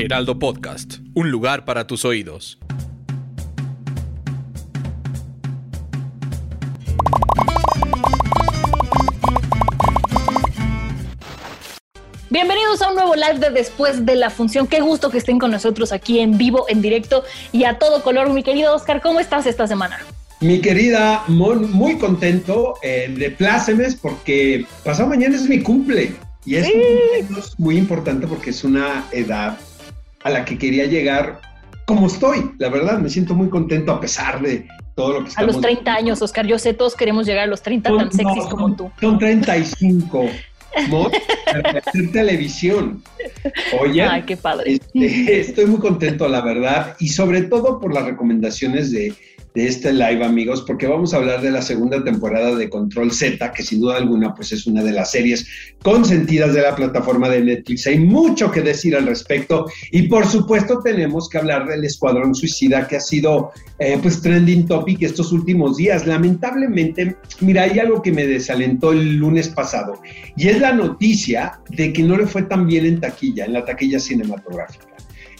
Heraldo Podcast, un lugar para tus oídos. Bienvenidos a un nuevo live de después de la función. Qué gusto que estén con nosotros aquí en vivo, en directo y a todo color. Mi querido Oscar, ¿cómo estás esta semana? Mi querida Mon, muy contento eh, de plácemes porque pasado mañana es mi cumple y es muy importante porque es una edad a la que quería llegar como estoy. La verdad, me siento muy contento a pesar de todo lo que estamos A los 30 años, Oscar, yo sé, todos queremos llegar a los 30 tan sexys como tú. Son 35. hacer televisión. Oye, Ay, qué padre. Este, estoy muy contento, la verdad, y sobre todo por las recomendaciones de de este live, amigos, porque vamos a hablar de la segunda temporada de Control Z, que sin duda alguna pues es una de las series consentidas de la plataforma de Netflix. Hay mucho que decir al respecto y por supuesto tenemos que hablar del Escuadrón Suicida, que ha sido eh, pues trending topic estos últimos días. Lamentablemente, mira, hay algo que me desalentó el lunes pasado y es la noticia de que no le fue tan bien en taquilla, en la taquilla cinematográfica.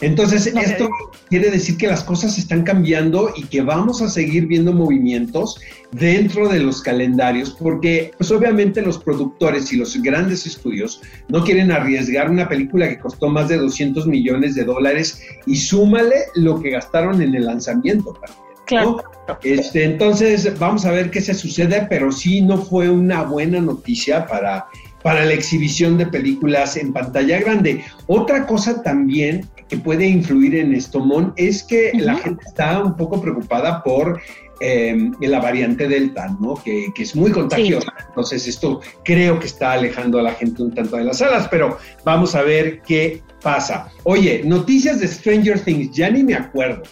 Entonces, esto quiere decir que las cosas están cambiando y que vamos a seguir viendo movimientos dentro de los calendarios, porque pues obviamente los productores y los grandes estudios no quieren arriesgar una película que costó más de 200 millones de dólares y súmale lo que gastaron en el lanzamiento también. Claro. Este, entonces, vamos a ver qué se sucede, pero sí no fue una buena noticia para, para la exhibición de películas en pantalla grande. Otra cosa también que puede influir en esto, Mon, es que la gente está un poco preocupada por eh, la variante Delta, ¿no? Que, es muy contagiosa. Entonces, esto creo que está alejando a la gente un tanto de las salas, pero vamos a ver qué pasa. Oye, noticias de Stranger Things, ya ni me acuerdo.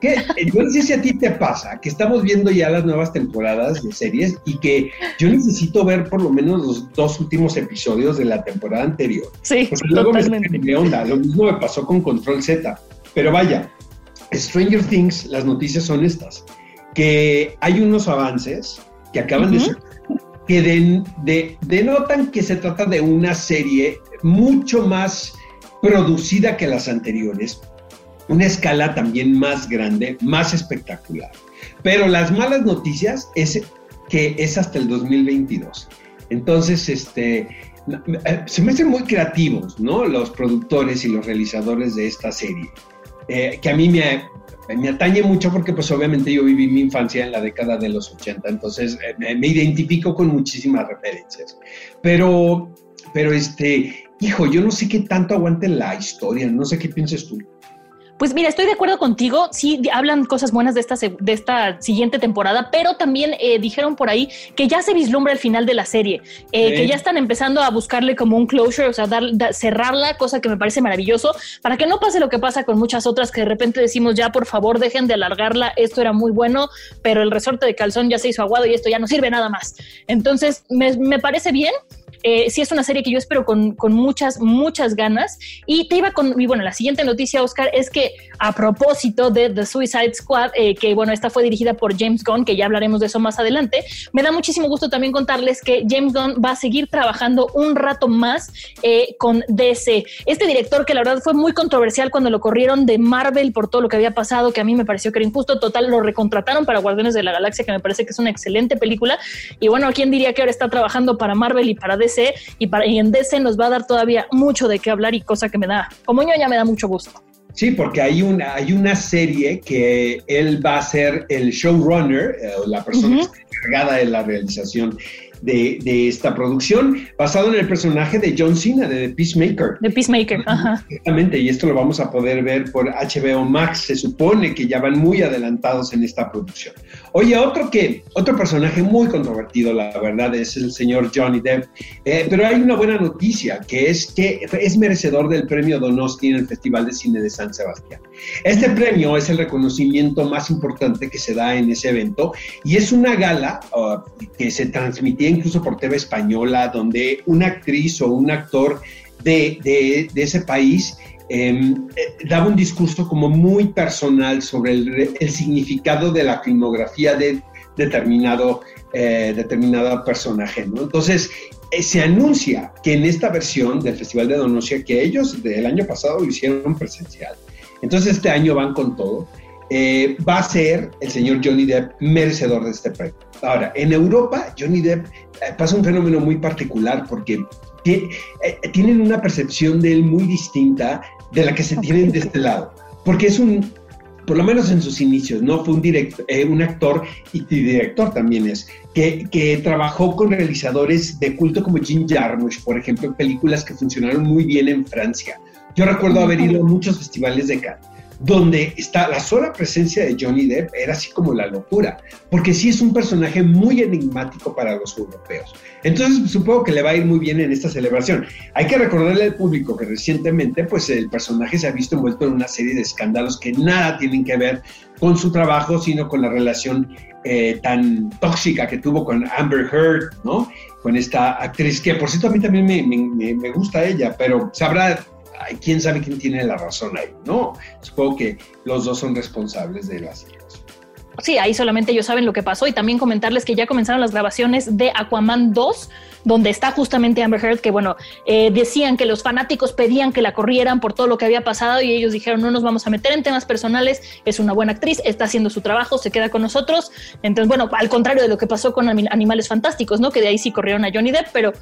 ¿Qué? Yo no sé si a ti te pasa, que estamos viendo ya las nuevas temporadas de series y que yo necesito ver por lo menos los dos últimos episodios de la temporada anterior. Sí, luego me onda. Lo mismo me pasó con Control Z. Pero vaya, Stranger Things, las noticias son estas, que hay unos avances que acaban de ser que de, denotan que se trata de una serie mucho más producida que las anteriores, una escala también más grande, más espectacular. Pero las malas noticias es que es hasta el 2022. Entonces, este, eh, se me hacen muy creativos, ¿no? Los productores y los realizadores de esta serie. Eh, que a mí me, me atañe mucho porque pues obviamente yo viví mi infancia en la década de los 80, entonces eh, me, me, identifico con muchísimas referencias. Pero, pero este, hijo, yo no sé qué tanto aguante la historia, no sé qué piensas tú. Pues mira, estoy de acuerdo contigo. Sí, hablan cosas buenas de esta, de esta siguiente temporada, pero también eh, dijeron por ahí que ya se vislumbra el final de la serie, eh, que ya están empezando a buscarle como un closure, o sea, dar, cerrarla, cosa que me parece maravilloso, para que no pase lo que pasa con muchas otras que de repente decimos ya, por favor, dejen de alargarla, esto era muy bueno, pero el resorte de calzón ya se hizo aguado y esto ya no sirve nada más. Entonces, me, me parece bien. Eh, sí es una serie que yo espero con, con, muchas, muchas ganas. Y te iba con, y bueno, la siguiente noticia, Oscar, es que a propósito de The Suicide Squad, eh, que bueno, esta fue dirigida por James Gunn, que ya hablaremos de eso más adelante, me da muchísimo gusto también contarles que James Gunn va a seguir trabajando un rato más eh, con DC. Este director que la verdad fue muy controversial cuando lo corrieron de Marvel por todo lo que había pasado, que a mí me pareció que era injusto, total, lo recontrataron para Guardianes de la Galaxia, que me parece que es una excelente película. Y bueno, ¿quién diría que ahora está trabajando para Marvel y para DC? Y, para, en DC nos va a dar todavía mucho de qué hablar y cosa que me da, como ya me da mucho gusto. Sí, porque hay una, hay una serie que él va a ser el showrunner, eh, la persona encargada de la realización. De, esta producción, basado en el personaje de John Cena, de The Peacemaker. The Peacemaker, ajá. Exactamente, y esto lo vamos a poder ver por HBO Max. Se supone que ya van muy adelantados en esta producción. Oye, otro que, otro personaje muy controvertido, la verdad, es el señor Johnny Depp. Eh, pero hay una buena noticia, que es que es merecedor del premio Donosti en el Festival de Cine de San Sebastián. Este premio es el reconocimiento más importante que se da en ese evento y es una gala uh, que se transmitía incluso por TV Española, donde una actriz o un actor de, ese país em, eh, daba un discurso como muy personal sobre el, significado de la filmografía de determinado, eh, determinado personaje. Entonces, eh, se anuncia que en esta versión del Festival de Donosia, que ellos del año pasado lo hicieron presencial, entonces este año van con todo, va a ser el señor Johnny Depp merecedor de este premio. Ahora, en Europa, Johnny Depp eh, pasa un fenómeno muy particular porque eh, tienen una percepción de él muy distinta de la que se tienen de este lado. Porque es un, por lo menos en sus inicios, ¿no? Fue un, director, un actor y, director también es, que, que, trabajó con realizadores de culto como Jim Jarmusch, por ejemplo, en películas que funcionaron muy bien en Francia. Yo recuerdo haber ido a muchos festivales de Cannes donde está la sola presencia de Johnny Depp era así como la locura, porque sí es un personaje muy enigmático para los europeos. Entonces supongo que le va a ir muy bien en esta celebración. Hay que recordarle al público que recientemente pues el personaje se ha visto envuelto en una serie de escándalos que nada tienen que ver con su trabajo, sino con la relación eh, tan tóxica que tuvo con Amber Heard, ¿no? Con esta actriz que por cierto a mí también me, me gusta ella, pero sabrá quién sabe quién tiene la razón ahí, ¿no? Supongo que los dos son responsables de la situación. Sí, ahí solamente ellos saben lo que pasó y también comentarles que ya comenzaron las grabaciones de Aquaman 2, donde está justamente Amber Heard, que bueno, eh, decían que los fanáticos pedían que la corrieran por todo lo que había pasado y ellos dijeron no nos vamos a meter en temas personales, es una buena actriz, está haciendo su trabajo, se queda con nosotros. Entonces, bueno, al contrario de lo que pasó con Animales Fantásticos, ¿no? Que de ahí sí corrieron a Johnny Depp, pero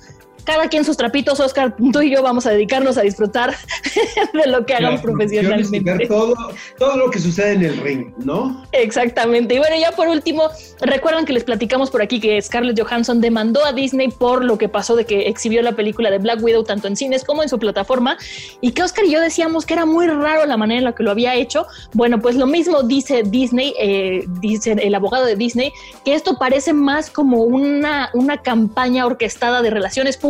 cada quien sus trapitos, Oscar, tú y yo vamos a dedicarnos a disfrutar de lo que hagan profesionalmente. Todo, todo lo que sucede en el ring, ¿no? Exactamente. Y bueno, ya por último, recuerdan que les platicamos por aquí que Scarlett Johansson demandó a Disney por lo que pasó de que exhibió la película de Black Widow tanto en cines como en su plataforma y que Oscar y yo decíamos que era muy raro la manera en la que lo había hecho. Bueno, pues lo mismo dice Disney, eh, dice el abogado de Disney, que esto parece más como una, una campaña orquestada de relaciones públicas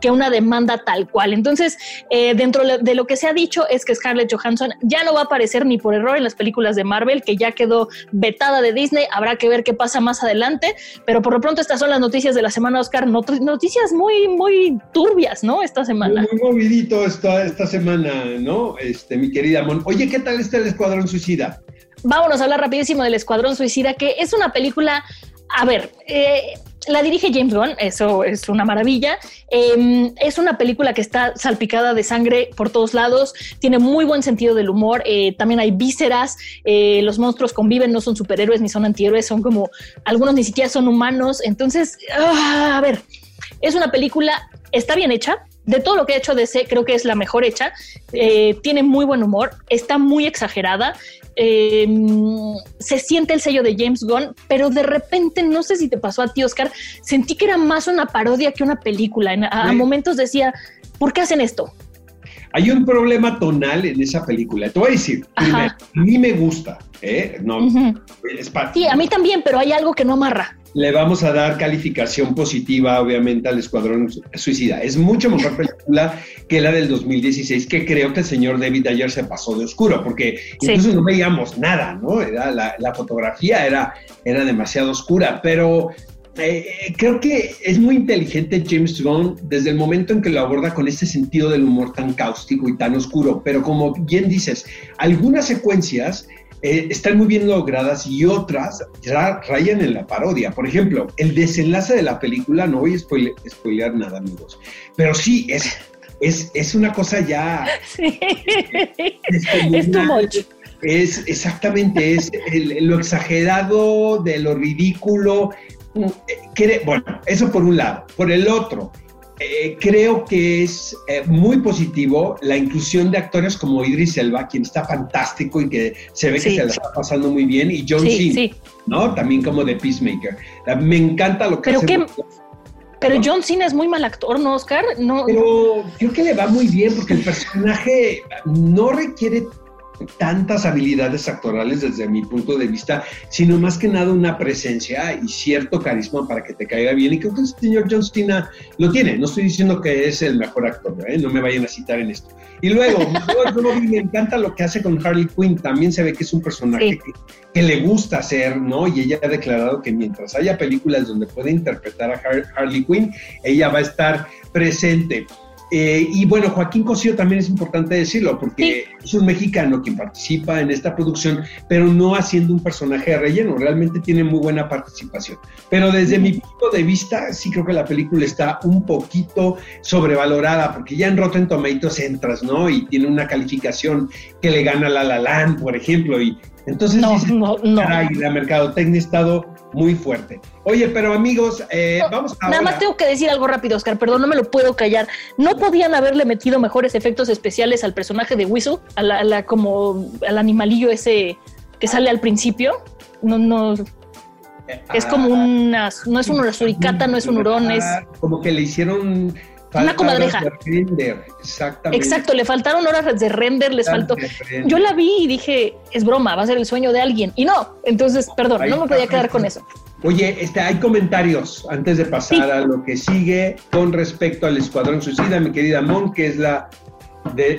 que una demanda tal cual. Entonces, eh, dentro de lo que se ha dicho es que Scarlett Johansson ya no va a aparecer ni por error en las películas de Marvel, que ya quedó vetada de Disney. Habrá que ver qué pasa más adelante, pero por lo pronto estas son las noticias de la semana, Oscar. noticias muy, muy turbias, ¿no? Esta semana. Muy, movidito esta, esta semana, ¿no? Este, mi querida Mon. Oye, ¿qué tal está el Escuadrón Suicida? Vámonos a hablar rapidísimo del Escuadrón Suicida, que es una película a ver, eh, la dirige James Gunn, eso es una maravilla. Em, es una película que está salpicada de sangre por todos lados, tiene muy buen sentido del humor, eh, también hay vísceras, eh, los monstruos conviven, no son superhéroes ni son antihéroes, son como, algunos ni siquiera son humanos. Entonces, ah, a ver, es una película, está bien hecha, de todo lo que ha hecho DC, creo que es la mejor hecha. Eh, tiene muy buen humor, está muy exagerada. Em, se siente el sello de James Gunn, pero de repente, no sé si te pasó a ti, Oscar, sentí que era más una parodia que una película. a, momentos decía, ¿por qué hacen esto? Hay un problema tonal en esa película. Te voy a decir, a mí me gusta, ¿eh? No, sí, a mí también, pero hay algo que no amarra le vamos a dar calificación positiva, obviamente, al Escuadrón Suicida. Es mucho mejor película que la del 2016, que creo que el señor David Ayer se pasó de oscuro, porque incluso no veíamos nada, ¿no? Era, la, fotografía era, era demasiado oscura, pero eh, creo que es muy inteligente James Gunn desde el momento en que lo aborda con este sentido del humor tan cáustico y tan oscuro, pero como bien dices, algunas secuencias eh, están muy bien logradas y otras ya rayan en la parodia. Por ejemplo, el desenlace de la película, no voy a spoilear nada, amigos, pero sí, es, es, es una cosa ya... Sí. Es, too much. Es exactamente, es lo exagerado de lo ridículo. Mm, eh, bueno, eso por un lado. Por el otro, eh, creo que es eh, muy positivo la inclusión de actores como Idris Elba, quien está fantástico y que se ve que se la está pasando muy bien, y John Cena, ¿no? También como de Peacemaker. Me encanta lo que Pero qué, Pero John Cena es muy mal actor, ¿no, Oscar? No, Pero creo que le va muy bien porque el personaje no requiere tantas habilidades actorales desde mi punto de vista, sino más que nada una presencia y cierto carisma para que te caiga bien. Y creo que el señor John Cena lo tiene. No estoy diciendo que es el mejor actor, ¿eh? no me vayan a citar en esto. Y luego, me encanta lo que hace con Harley Quinn. También se ve que es un personaje que, que, le gusta hacer, ¿no? Y ella ha declarado que mientras haya películas donde puede interpretar a Harley Quinn, ella va a estar presente. Eh, y bueno, Joaquín Cosío también es importante decirlo, porque es un mexicano quien participa en esta producción, pero no haciendo un personaje de relleno, realmente tiene muy buena participación. Pero desde mi punto de vista, sí creo que la película está un poquito sobrevalorada, porque ya en Rotten Tomatoes entras, ¿no? Y tiene una calificación que le gana La La Land, por ejemplo, y entonces no, no, no. la mercadotecnia ha estado muy fuerte. Oye, pero amigos, eh, vamos a. Nada más tengo que decir algo rápido, Oscar, perdón, no me lo puedo callar. ¿No podían haberle metido mejores efectos especiales al personaje de Whistle? A la, como al animalillo ese que sale al principio. No, no. Es como ah, una. No es una suricata, no es un hurón, es. Como que le hicieron una comadreja. exactamente. Exacto, le faltaron horas de render, les faltó. Yo la vi y dije, es broma, va a ser el sueño de alguien. Y no, entonces, perdón, no me podía quedar con eso. Oye, este, hay comentarios antes de pasar a lo que sigue con respecto al Escuadrón Suicida, mi querida Mon, que es la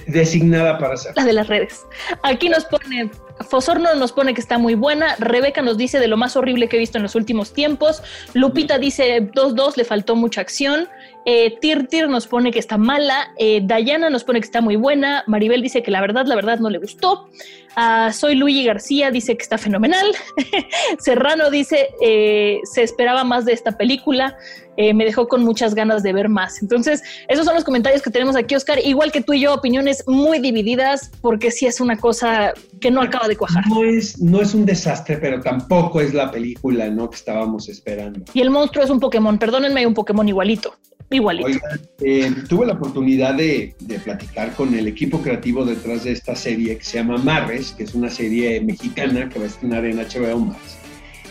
designada para ser. La de las redes. Aquí nos pone, Fosorno nos pone que está muy buena, Rebeca nos dice de lo más horrible que he visto en los últimos tiempos, Lupita dice 2-2, le faltó mucha acción, eh, Tir Tir nos pone que está mala. Eh, Dayana nos pone que está muy buena. Maribel dice que la verdad, la verdad no le gustó. Uh, soy Luigi García, dice que está fenomenal. Serrano dice, eh, se esperaba más de esta película. Eh, me dejó con muchas ganas de ver más. Entonces, esos son los comentarios que tenemos aquí, Oscar. Igual que tú y yo, opiniones muy divididas, porque sí es una cosa que no acaba de cuajar. No es, no es un desastre, pero tampoco es la película ¿no? que estábamos esperando. Y el monstruo es un Pokémon. Perdónenme, hay un Pokémon igualito. Igualito. Eh, tuve la oportunidad de, platicar con el equipo creativo detrás de esta serie que se llama Marres, que es una serie mexicana que va a estrenar en HBO Max.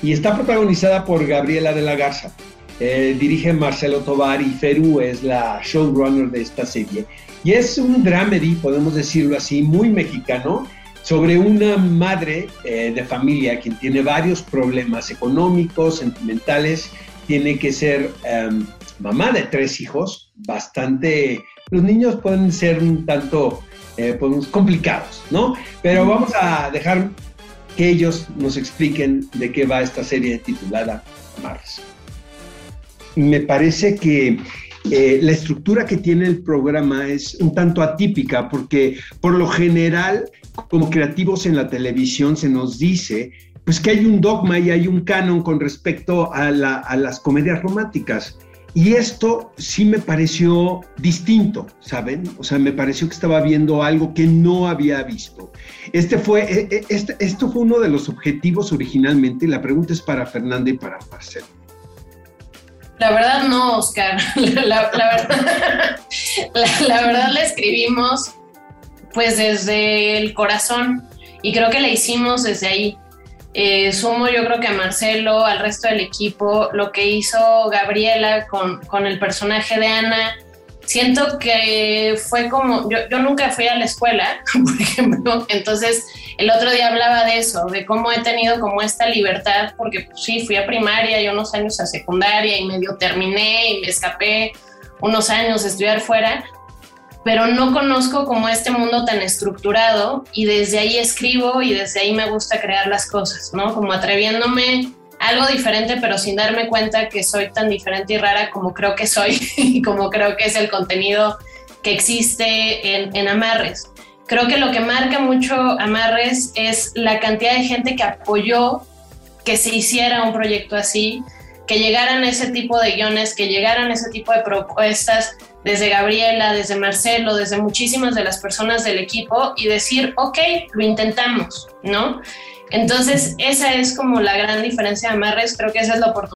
Y está protagonizada por Gabriela de la Garza. Eh, dirige Marcelo Tovar y Feru es la showrunner de esta serie. Y es un dramedy, podemos decirlo así, muy mexicano, sobre una madre eh, de familia quien tiene varios problemas económicos, sentimentales, tiene que ser em, mamá de tres hijos, bastante, los niños pueden ser un tanto eh, pues, complicados, ¿no? Pero vamos a dejar que ellos nos expliquen de qué va esta serie titulada Mars. Me parece que eh, la estructura que tiene el programa es un tanto atípica porque por lo general, como creativos en la televisión, se nos dice pues que hay un dogma y hay un canon con respecto a, a las comedias románticas. Y esto sí me pareció distinto, ¿saben? O sea, me pareció que estaba viendo algo que no había visto. Este fue, e, e, este, esto fue uno de los objetivos originalmente la pregunta es para Fernanda y para Marcelo. La verdad no, Oscar. La, verdad, la, verdad la escribimos pues desde el corazón. Y creo que la hicimos desde ahí. Eh, sumo yo creo que a Marcelo, al resto del equipo, lo que hizo Gabriela con, con el personaje de Ana, siento que fue como, yo, yo, nunca fui a la escuela, por ejemplo, entonces el otro día hablaba de eso, de cómo he tenido como esta libertad, porque pues, sí, fui a primaria y unos años a secundaria y medio terminé y me escapé unos años de estudiar fuera, pero no conozco como este mundo tan estructurado y desde ahí escribo y desde ahí me gusta crear las cosas, ¿no? Como atreviéndome algo diferente, pero sin darme cuenta que soy tan diferente y rara como creo que soy y como creo que es el contenido que existe en, en Amarres. Creo que lo que marca mucho Amarres es la cantidad de gente que apoyó que se hiciera un proyecto así, que llegaran ese tipo de guiones, que llegaran ese tipo de propuestas desde Gabriela, desde Marcelo, desde muchísimas de las personas del equipo y decir, ok, lo intentamos, ¿no? Entonces, esa es como la gran diferencia de Amarres, creo que esa es la oportunidad.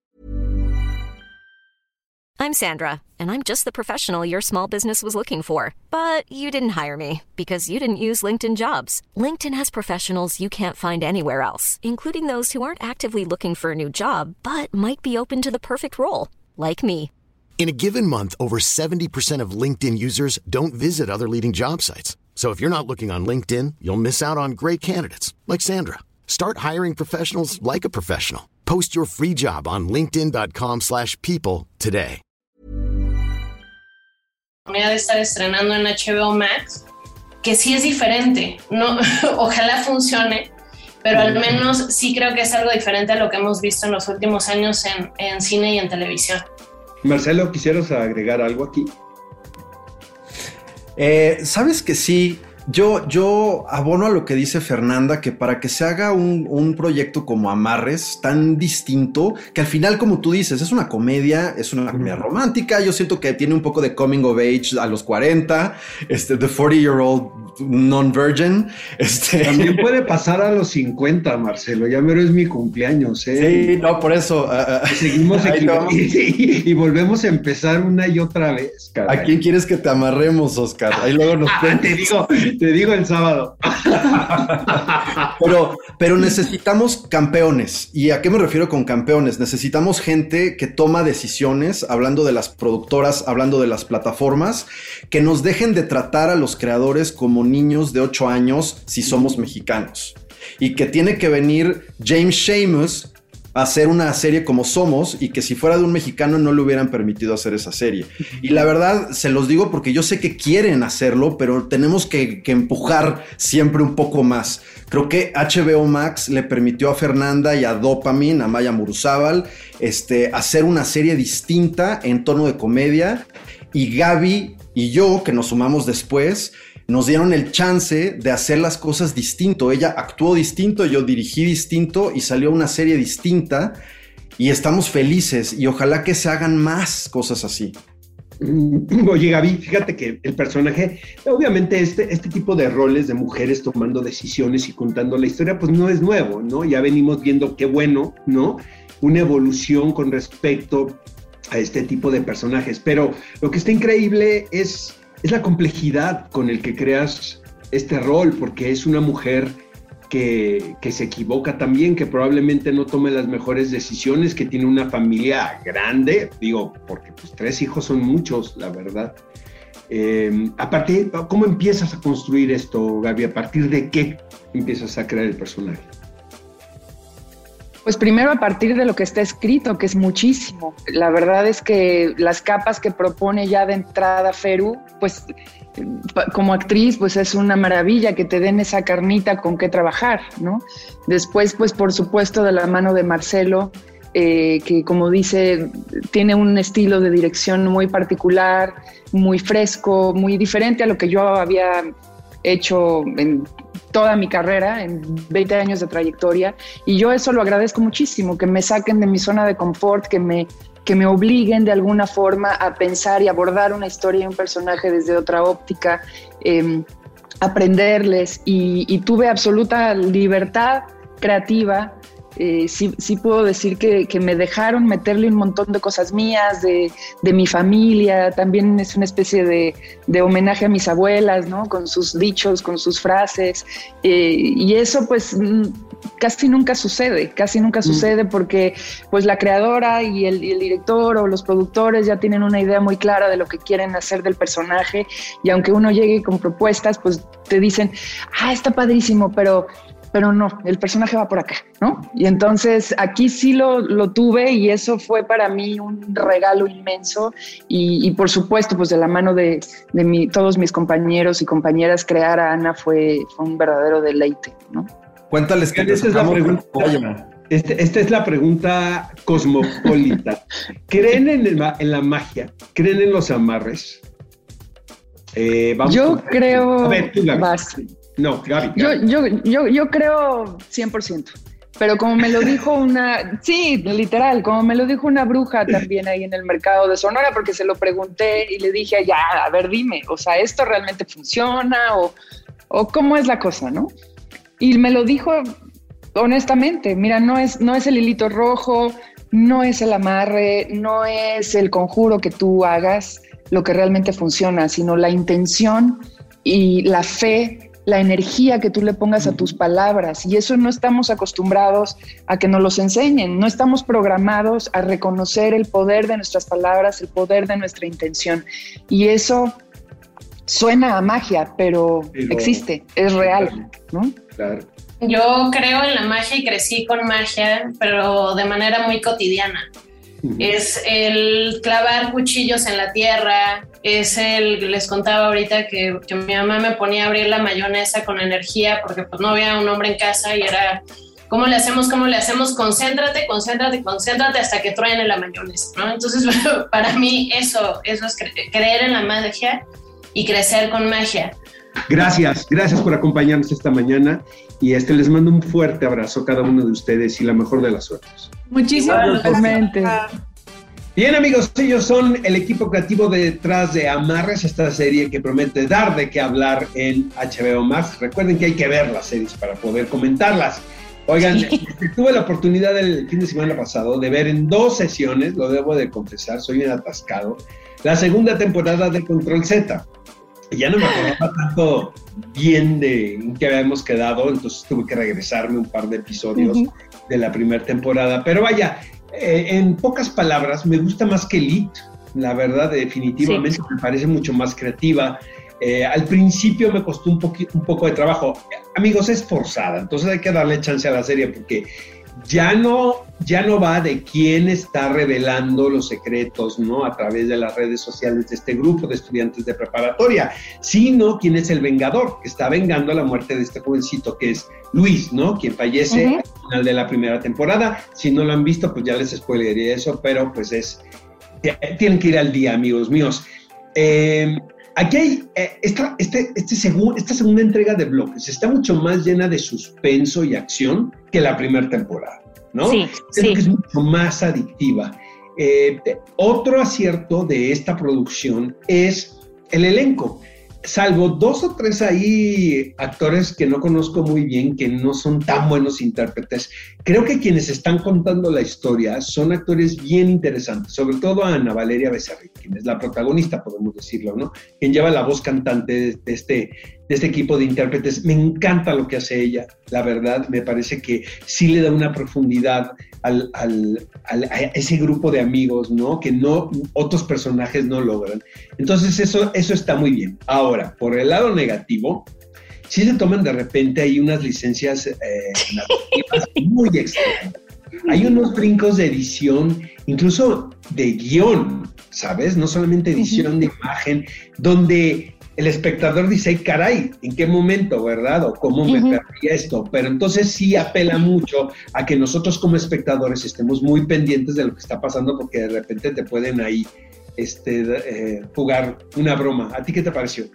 I'm Sandra, and I'm just the professional your small business was looking for. But you didn't hire me because you didn't use LinkedIn jobs. LinkedIn has professionals you can't find anywhere else, including those who aren't actively looking for a new job, but might be open to the perfect role, like me. In a given month, over 70% of LinkedIn users don't visit other leading job sites. So if you're not looking on LinkedIn, you'll miss out on great candidates like Sandra. Start hiring professionals like a professional. Post your free job on linkedin.com/people today. de estar estrenando en HBO Max, que sí es diferente. No, ojalá funcione, pero al menos sí creo que es algo diferente a lo que hemos visto en los últimos años en, en cine y en televisión. Marcelo, ¿quisieras agregar algo aquí? Eh, Sabes que sí, yo, yo abono a lo que dice Fernanda, que para que se haga un, un, proyecto como Amarres, tan distinto, que al final, como tú dices, es una comedia, es una comedia romántica, yo siento que tiene un poco de coming of age a los 40, este, The 40 Year Old non-virgin. Este... También puede pasar a los 50, Marcelo, ya mero es mi cumpleaños. ¿eh? Sí, no, por eso. Uh, Seguimos y, y, volvemos a empezar una y otra vez. Caray. ¿A quién quieres que te amarremos, Oscar? Ahí luego nos ah, te digo, te digo el sábado. pero, pero necesitamos campeones. ¿Y a qué me refiero con campeones? Necesitamos gente que toma decisiones, hablando de las productoras, hablando de las plataformas, que nos dejen de tratar a los creadores como niños de 8 años si somos mexicanos. Y que tiene que venir James Seamus a hacer una serie como Somos y que si fuera de un mexicano no le hubieran permitido hacer esa serie. Y la verdad, se los digo porque yo sé que quieren hacerlo, pero tenemos que, empujar siempre un poco más. Creo que HBO Max le permitió a Fernanda y a Dopamine, a Maya Muruzábal, este, hacer una serie distinta en tono de comedia. Y Gaby y yo, que nos sumamos después, nos dieron el chance de hacer las cosas distinto. Ella actuó distinto, yo dirigí distinto y salió una serie distinta y estamos felices y ojalá que se hagan más cosas así. Mm, oye, Gaby, fíjate que el personaje, obviamente este, este tipo de roles de mujeres tomando decisiones y contando la historia, pues no es nuevo, ¿no? Ya venimos viendo qué bueno, ¿no? Una evolución con respecto a este tipo de personajes. Pero lo que está increíble es es la complejidad con el que creas este rol, porque es una mujer que, que, se equivoca también, que probablemente no tome las mejores decisiones, que tiene una familia grande, digo, porque pues tres hijos son muchos, la verdad. Eh, a partir, ¿Cómo empiezas a construir esto, Gaby? ¿A partir de qué empiezas a crear el personaje? Pues primero a partir de lo que está escrito, que es muchísimo. La verdad es que las capas que propone ya de entrada Feru, pues como actriz, pues es una maravilla que te den esa carnita con qué trabajar, ¿no? Después, pues por supuesto, de la mano de Marcelo, eh, que como dice, tiene un estilo de dirección muy particular, muy fresco, muy diferente a lo que yo había hecho en toda mi carrera, en 20 años de trayectoria, y yo eso lo agradezco muchísimo, que me saquen de mi zona de confort, que me, que me obliguen de alguna forma a pensar y abordar una historia y un personaje desde otra óptica, eh, aprenderles, y tuve absoluta libertad creativa eh, sí, sí, puedo decir que, que, me dejaron meterle un montón de cosas mías, de, de mi familia, también es una especie de, de, homenaje a mis abuelas, ¿no? Con sus dichos, con sus frases, eh, y eso pues casi nunca sucede, casi nunca mm. sucede porque pues la creadora y el, y el director o los productores ya tienen una idea muy clara de lo que quieren hacer del personaje, y aunque uno llegue con propuestas, pues te dicen, ah, está padrísimo, pero pero no, el personaje va por acá, ¿no? Y entonces aquí sí lo, lo tuve y eso fue para mí un regalo inmenso y, y por supuesto, pues de la mano de, de mi, todos mis compañeros y compañeras, crear a Ana fue, fue un verdadero deleite, ¿no? Cuéntales que esta es la pregunta. Este, esta es la pregunta cosmopolita. ¿Creen en, el, en, la magia? ¿Creen en los amarres? Eh, vamos Yo creo... A ver, tú, no, Gaby. Yo, yo, yo, yo creo 100%. Pero como me lo dijo una, sí, literal, como me lo dijo una bruja también ahí en el mercado de Sonora, porque se lo pregunté y le dije, ya, a ver, dime, o sea, ¿esto realmente funciona o, o cómo es la cosa, no? Y me lo dijo honestamente, mira, no es, no es el hilito rojo, no es el amarre, no es el conjuro que tú hagas lo que realmente funciona, sino la intención y la fe la energía que tú le pongas a tus palabras y eso no estamos acostumbrados a que nos los enseñen, no estamos programados a reconocer el poder de nuestras palabras, el poder de nuestra intención y eso suena a magia, pero, existe, es real, ¿no? Claro. Yo creo en la magia y crecí con magia, pero de manera muy cotidiana. Es el clavar cuchillos en la tierra, es el, les contaba ahorita que, mi mamá me ponía a abrir la mayonesa con energía porque pues no había un hombre en casa y era, ¿cómo le hacemos? ¿Cómo le hacemos? Concéntrate, concéntrate, concéntrate hasta que truene la mayonesa, ¿no? Entonces, para mí eso, eso es creer en la magia y crecer con magia. Gracias, gracias por acompañarnos esta mañana y este les mando un fuerte abrazo a cada uno de ustedes y la mejor de las suertes. Muchísimas gracias. Bien amigos, ellos son el equipo creativo detrás de Amarres, esta serie que promete dar de qué hablar en HBO Max. Recuerden que hay que ver las series para poder comentarlas. Oigan, este, tuve la oportunidad el fin de semana pasado de ver en dos sesiones, lo debo de confesar, soy un atascado, la segunda temporada de Control Z. Ya no me acordaba tanto bien de en qué habíamos quedado, entonces tuve que regresarme un par de episodios de la primera temporada. Pero vaya, eh, en pocas palabras, me gusta más que Elite, la verdad, definitivamente me parece mucho más creativa. Eh, al principio me costó un, un poco de trabajo. Amigos, es forzada, entonces hay que darle chance a la serie porque ya no, ya no va de quién está revelando los secretos, ¿no? A través de las redes sociales de este grupo de estudiantes de preparatoria, sino quién es el vengador, que está vengando la muerte de este jovencito que es Luis, ¿no? Quien fallece al final de la primera temporada. Si no lo han visto, pues ya les spoilería eso, pero pues es, tienen que ir al día, amigos míos. Eh, Aquí hay eh, esta, este, este esta segunda entrega de bloques, está mucho más llena de suspenso y acción que la primera temporada, ¿no? Sí, Creo que es mucho más adictiva. Eh, otro acierto de esta producción es el elenco salvo dos o tres ahí actores que no conozco muy bien, que no son tan buenos intérpretes, creo que quienes están contando la historia son actores bien interesantes, sobre todo a Ana Valeria Becerril, quien es la protagonista, podemos decirlo, ¿no? Quien lleva la voz cantante de este, de este equipo de intérpretes. Me encanta lo que hace ella, la verdad, me parece que sí le da una profundidad al, al, a ese grupo de amigos, ¿no? Que no, otros personajes no logran. Entonces eso, eso está muy bien. Ahora, por el lado negativo, sí se toman de repente ahí unas licencias eh, muy extrañas. Hay unos brincos de edición, incluso de guion, ¿sabes? No solamente edición de imagen, donde el espectador dice, caray, ¿en qué momento, verdad? O cómo me perdí esto. Pero entonces sí apela mucho a que nosotros como espectadores estemos muy pendientes de lo que está pasando porque de repente te pueden ahí este, eh, jugar una broma. ¿A ti qué te pareció?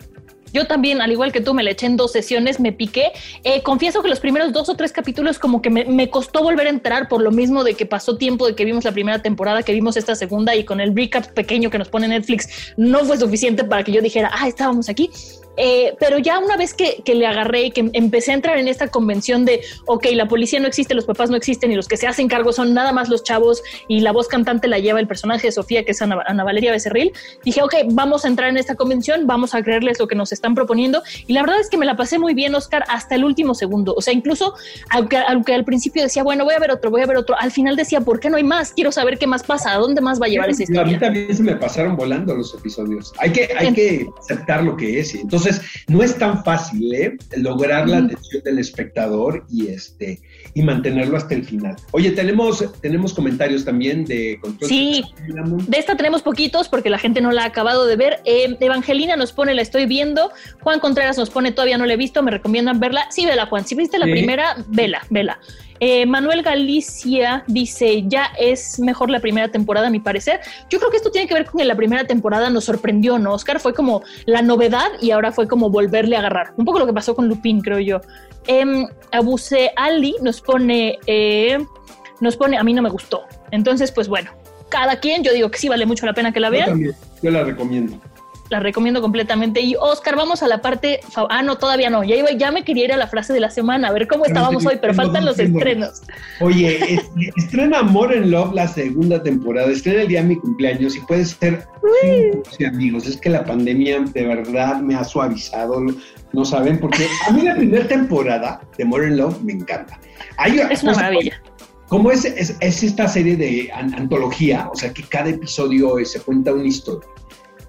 Yo también, al igual que tú, me le eché en dos sesiones, me piqué. Eh, confieso que los primeros dos o tres capítulos como que me, me, costó volver a entrar por lo mismo de que pasó tiempo de que vimos la primera temporada, que vimos esta segunda y con el recap pequeño que nos pone Netflix no fue suficiente para que yo dijera, ah, estábamos aquí. Eh, pero ya una vez que, le agarré y que empecé a entrar en esta convención de, ok, la policía no existe, los papás no existen y los que se hacen cargo son nada más los chavos y la voz cantante la lleva el personaje de Sofía, que es Ana, Valeria Becerril, dije, ok, vamos a entrar en esta convención, vamos a creerles lo que nos están proponiendo. Y la verdad es que me la pasé muy bien, Oscar, hasta el último segundo. O sea, incluso aunque, aunque al principio decía, bueno, voy a ver otro, voy a ver otro, al final decía, ¿por qué no hay más? Quiero saber qué más pasa, a dónde más va a llevar esa historia. A mí también se me pasaron volando los episodios. Hay que, hay que aceptar lo que es. Entonces, no es tan fácil ¿eh? lograr la atención del espectador y este y mantenerlo hasta el final. Oye, tenemos, tenemos comentarios también de Sí, de esta tenemos poquitos porque la gente no la ha acabado de ver. Eh, Evangelina nos pone, la estoy viendo. Juan Contreras nos pone, todavía no la he visto, me recomiendan verla. Sí, vela, Juan. Si viste la primera, vela, vela. Eh, Manuel Galicia dice, ya es mejor la primera temporada, a mi parecer. Yo creo que esto tiene que ver con que la primera temporada nos sorprendió, ¿no? Oscar fue como la novedad y ahora fue como volverle a agarrar. Un poco lo que pasó con Lupin, creo yo. Eh, Abuse Ali nos pone, eh, nos pone, a mí no me gustó. Entonces, pues bueno, cada quien, yo digo que sí vale mucho la pena que la vean. Yo también, yo la recomiendo. La recomiendo completamente. Y Oscar, vamos a la parte. Ah, no, todavía no. Ya, iba, ya me quería ir a la frase de la semana, a ver cómo estábamos hoy, pero faltan los estrenos. Oye, estrena More in Love la segunda temporada, estrena el día de mi cumpleaños y puede ser. Sí, amigos, es que la pandemia de verdad me ha suavizado. No saben, porque a mí la primera temporada de More in Love me encanta. es una maravilla. Como es, es, esta serie de antología, o sea que cada episodio se cuenta una historia.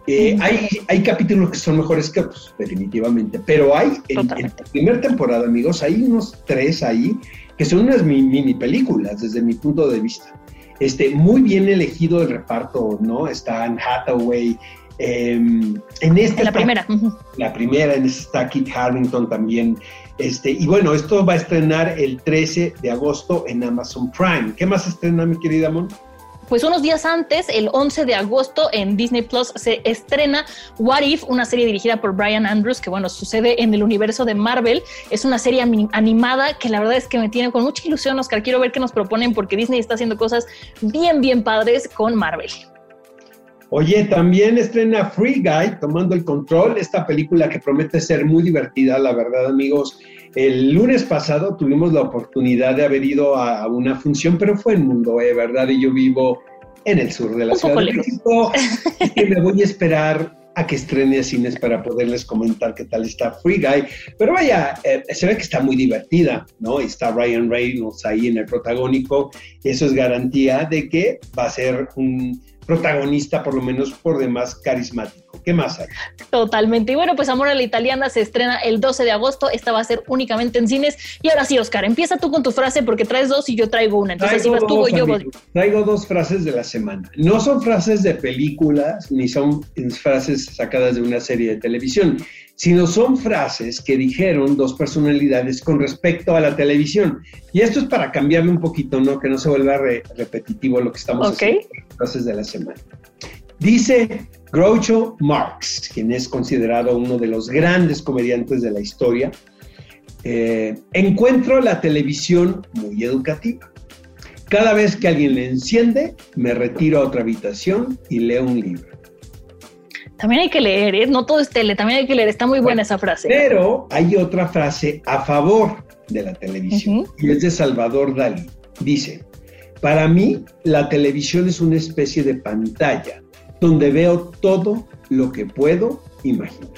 Eh, hay, hay capítulos que son mejores que otros, definitivamente, pero hay en, la primera temporada, amigos, hay unos tres ahí que son unas mini películas desde mi punto de vista. Este, muy bien elegido el reparto, ¿no? Está Anne Hathaway. Em, en esta. La primera. La primera, en esta está Kit Harrington también. Este, y bueno, esto va a estrenar el 13 de agosto en Amazon Prime. ¿Qué más estrena, mi querida Mon? Pues unos días antes, el 11 de agosto, en Disney Plus se estrena What If, una serie dirigida por Brian Andrews, que bueno, sucede en el universo de Marvel. Es una serie animada que la verdad es que me tiene con mucha ilusión, Oscar. Quiero ver qué nos proponen porque Disney está haciendo cosas bien, bien padres con Marvel. Oye, también estrena Free Guy, Tomando el Control, esta película que promete ser muy divertida, la verdad, amigos. El lunes pasado tuvimos la oportunidad de haber ido a una función, pero fue en Mundo E, ¿verdad? Y yo vivo en el sur de la Ciudad de México. y me voy a esperar a que estrene a cines para poderles comentar qué tal está Free Guy. Pero vaya, eh, se ve que está muy divertida, ¿no? Está Ryan Reynolds ahí en el protagónico. Eso es garantía de que va a ser un protagonista, por lo menos por demás carismático. ¿Qué más hay? Totalmente. Y bueno, pues Amor a la Italiana se estrena el 12 de agosto. Esta va a ser únicamente en cines. Y ahora sí, Oscar, empieza tú con tu frase porque traes dos y yo traigo una. Entonces, si vas tú o yo Traigo dos frases de la semana. No son frases de películas ni son frases sacadas de una serie de televisión sino son frases que dijeron dos personalidades con respecto a la televisión. Y esto es para cambiarle un poquito, ¿no? Que no se vuelva repetitivo lo que estamos haciendo frases de la semana. Dice Groucho Marx, quien es considerado uno de los grandes comediantes de la historia, eh, encuentro la televisión muy educativa. Cada vez que alguien le enciende, me retiro a otra habitación y leo un libro. También hay que leer, ¿eh? no todo es tele, también hay que leer, está muy buena esa frase. Pero hay otra frase a favor de la televisión y es de Salvador Dalí. Dice, para mí la televisión es una especie de pantalla donde veo todo lo que puedo imaginar.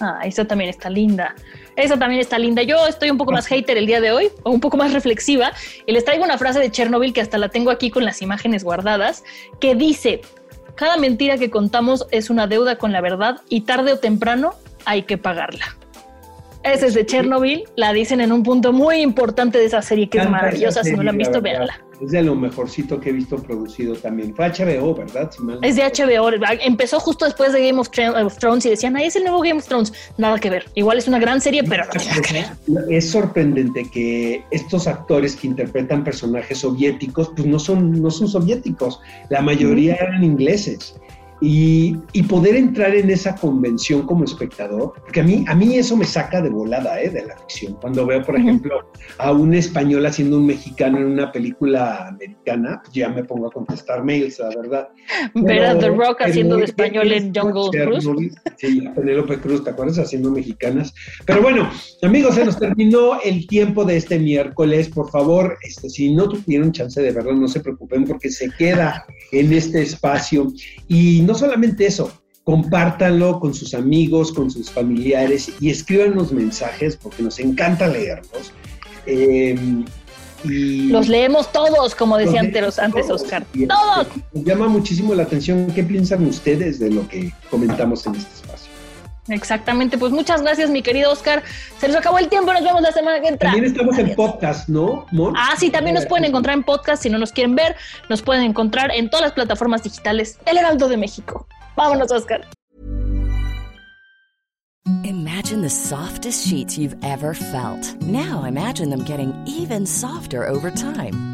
Ah, esa también está linda. Esa también está linda. Yo estoy un poco más hater el día de hoy, o un poco más reflexiva, y les traigo una frase de Chernobyl que hasta la tengo aquí con las imágenes guardadas, que dice, cada mentira que contamos es una deuda con la verdad y tarde o temprano hay que pagarla. Esa es de Chernobyl, la dicen en un punto muy importante de esa serie que es maravillosa, si no la han visto, véanla. Es de lo mejorcito que he visto producido también. Fue HBO, ¿verdad? es de HBO. Empezó justo después de Game of Thrones y decían, ahí es el nuevo Game of Thrones. Nada que ver. Igual es una gran serie, pero no tiene que ver. Es sorprendente que estos actores que interpretan personajes soviéticos, pues no son, no son soviéticos. La mayoría eran ingleses. Y, poder entrar en esa convención como espectador, porque a mí, a mí eso me saca de volada ¿eh? de la ficción. Cuando veo, por ejemplo, a un español haciendo un mexicano en una película americana, pues ya me pongo a contestar mails, la verdad. Ver a The Rock haciendo de español en Jungle Cruise. Sí, Penélope Cruz, ¿te acuerdas? Haciendo mexicanas. Pero bueno, amigos, se nos terminó el tiempo de este miércoles. Por favor, este, si no tuvieron chance de verlo, no se preocupen porque se queda en este espacio. Y no solamente eso, compártanlo con sus amigos, con sus familiares y escríbanos mensajes porque nos encanta leerlos. Em, y los leemos todos, como decía antes, antes Oscar. Todos. Nos llama muchísimo la atención qué piensan ustedes de lo que comentamos en este espacio. Exactamente, pues muchas gracias, mi querido Oscar. Se nos acabó el tiempo, nos vemos la semana que entra. También estamos en podcast, ¿no? Ah, sí, también nos pueden encontrar en podcast. Si no nos quieren ver, nos pueden encontrar en todas las plataformas digitales. El Heraldo de México. Vámonos, Oscar. Imagine the softest sheets you've ever felt. Now imagine them getting even softer over time.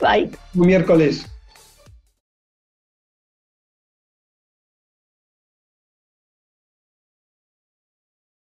Bye. Miércoles.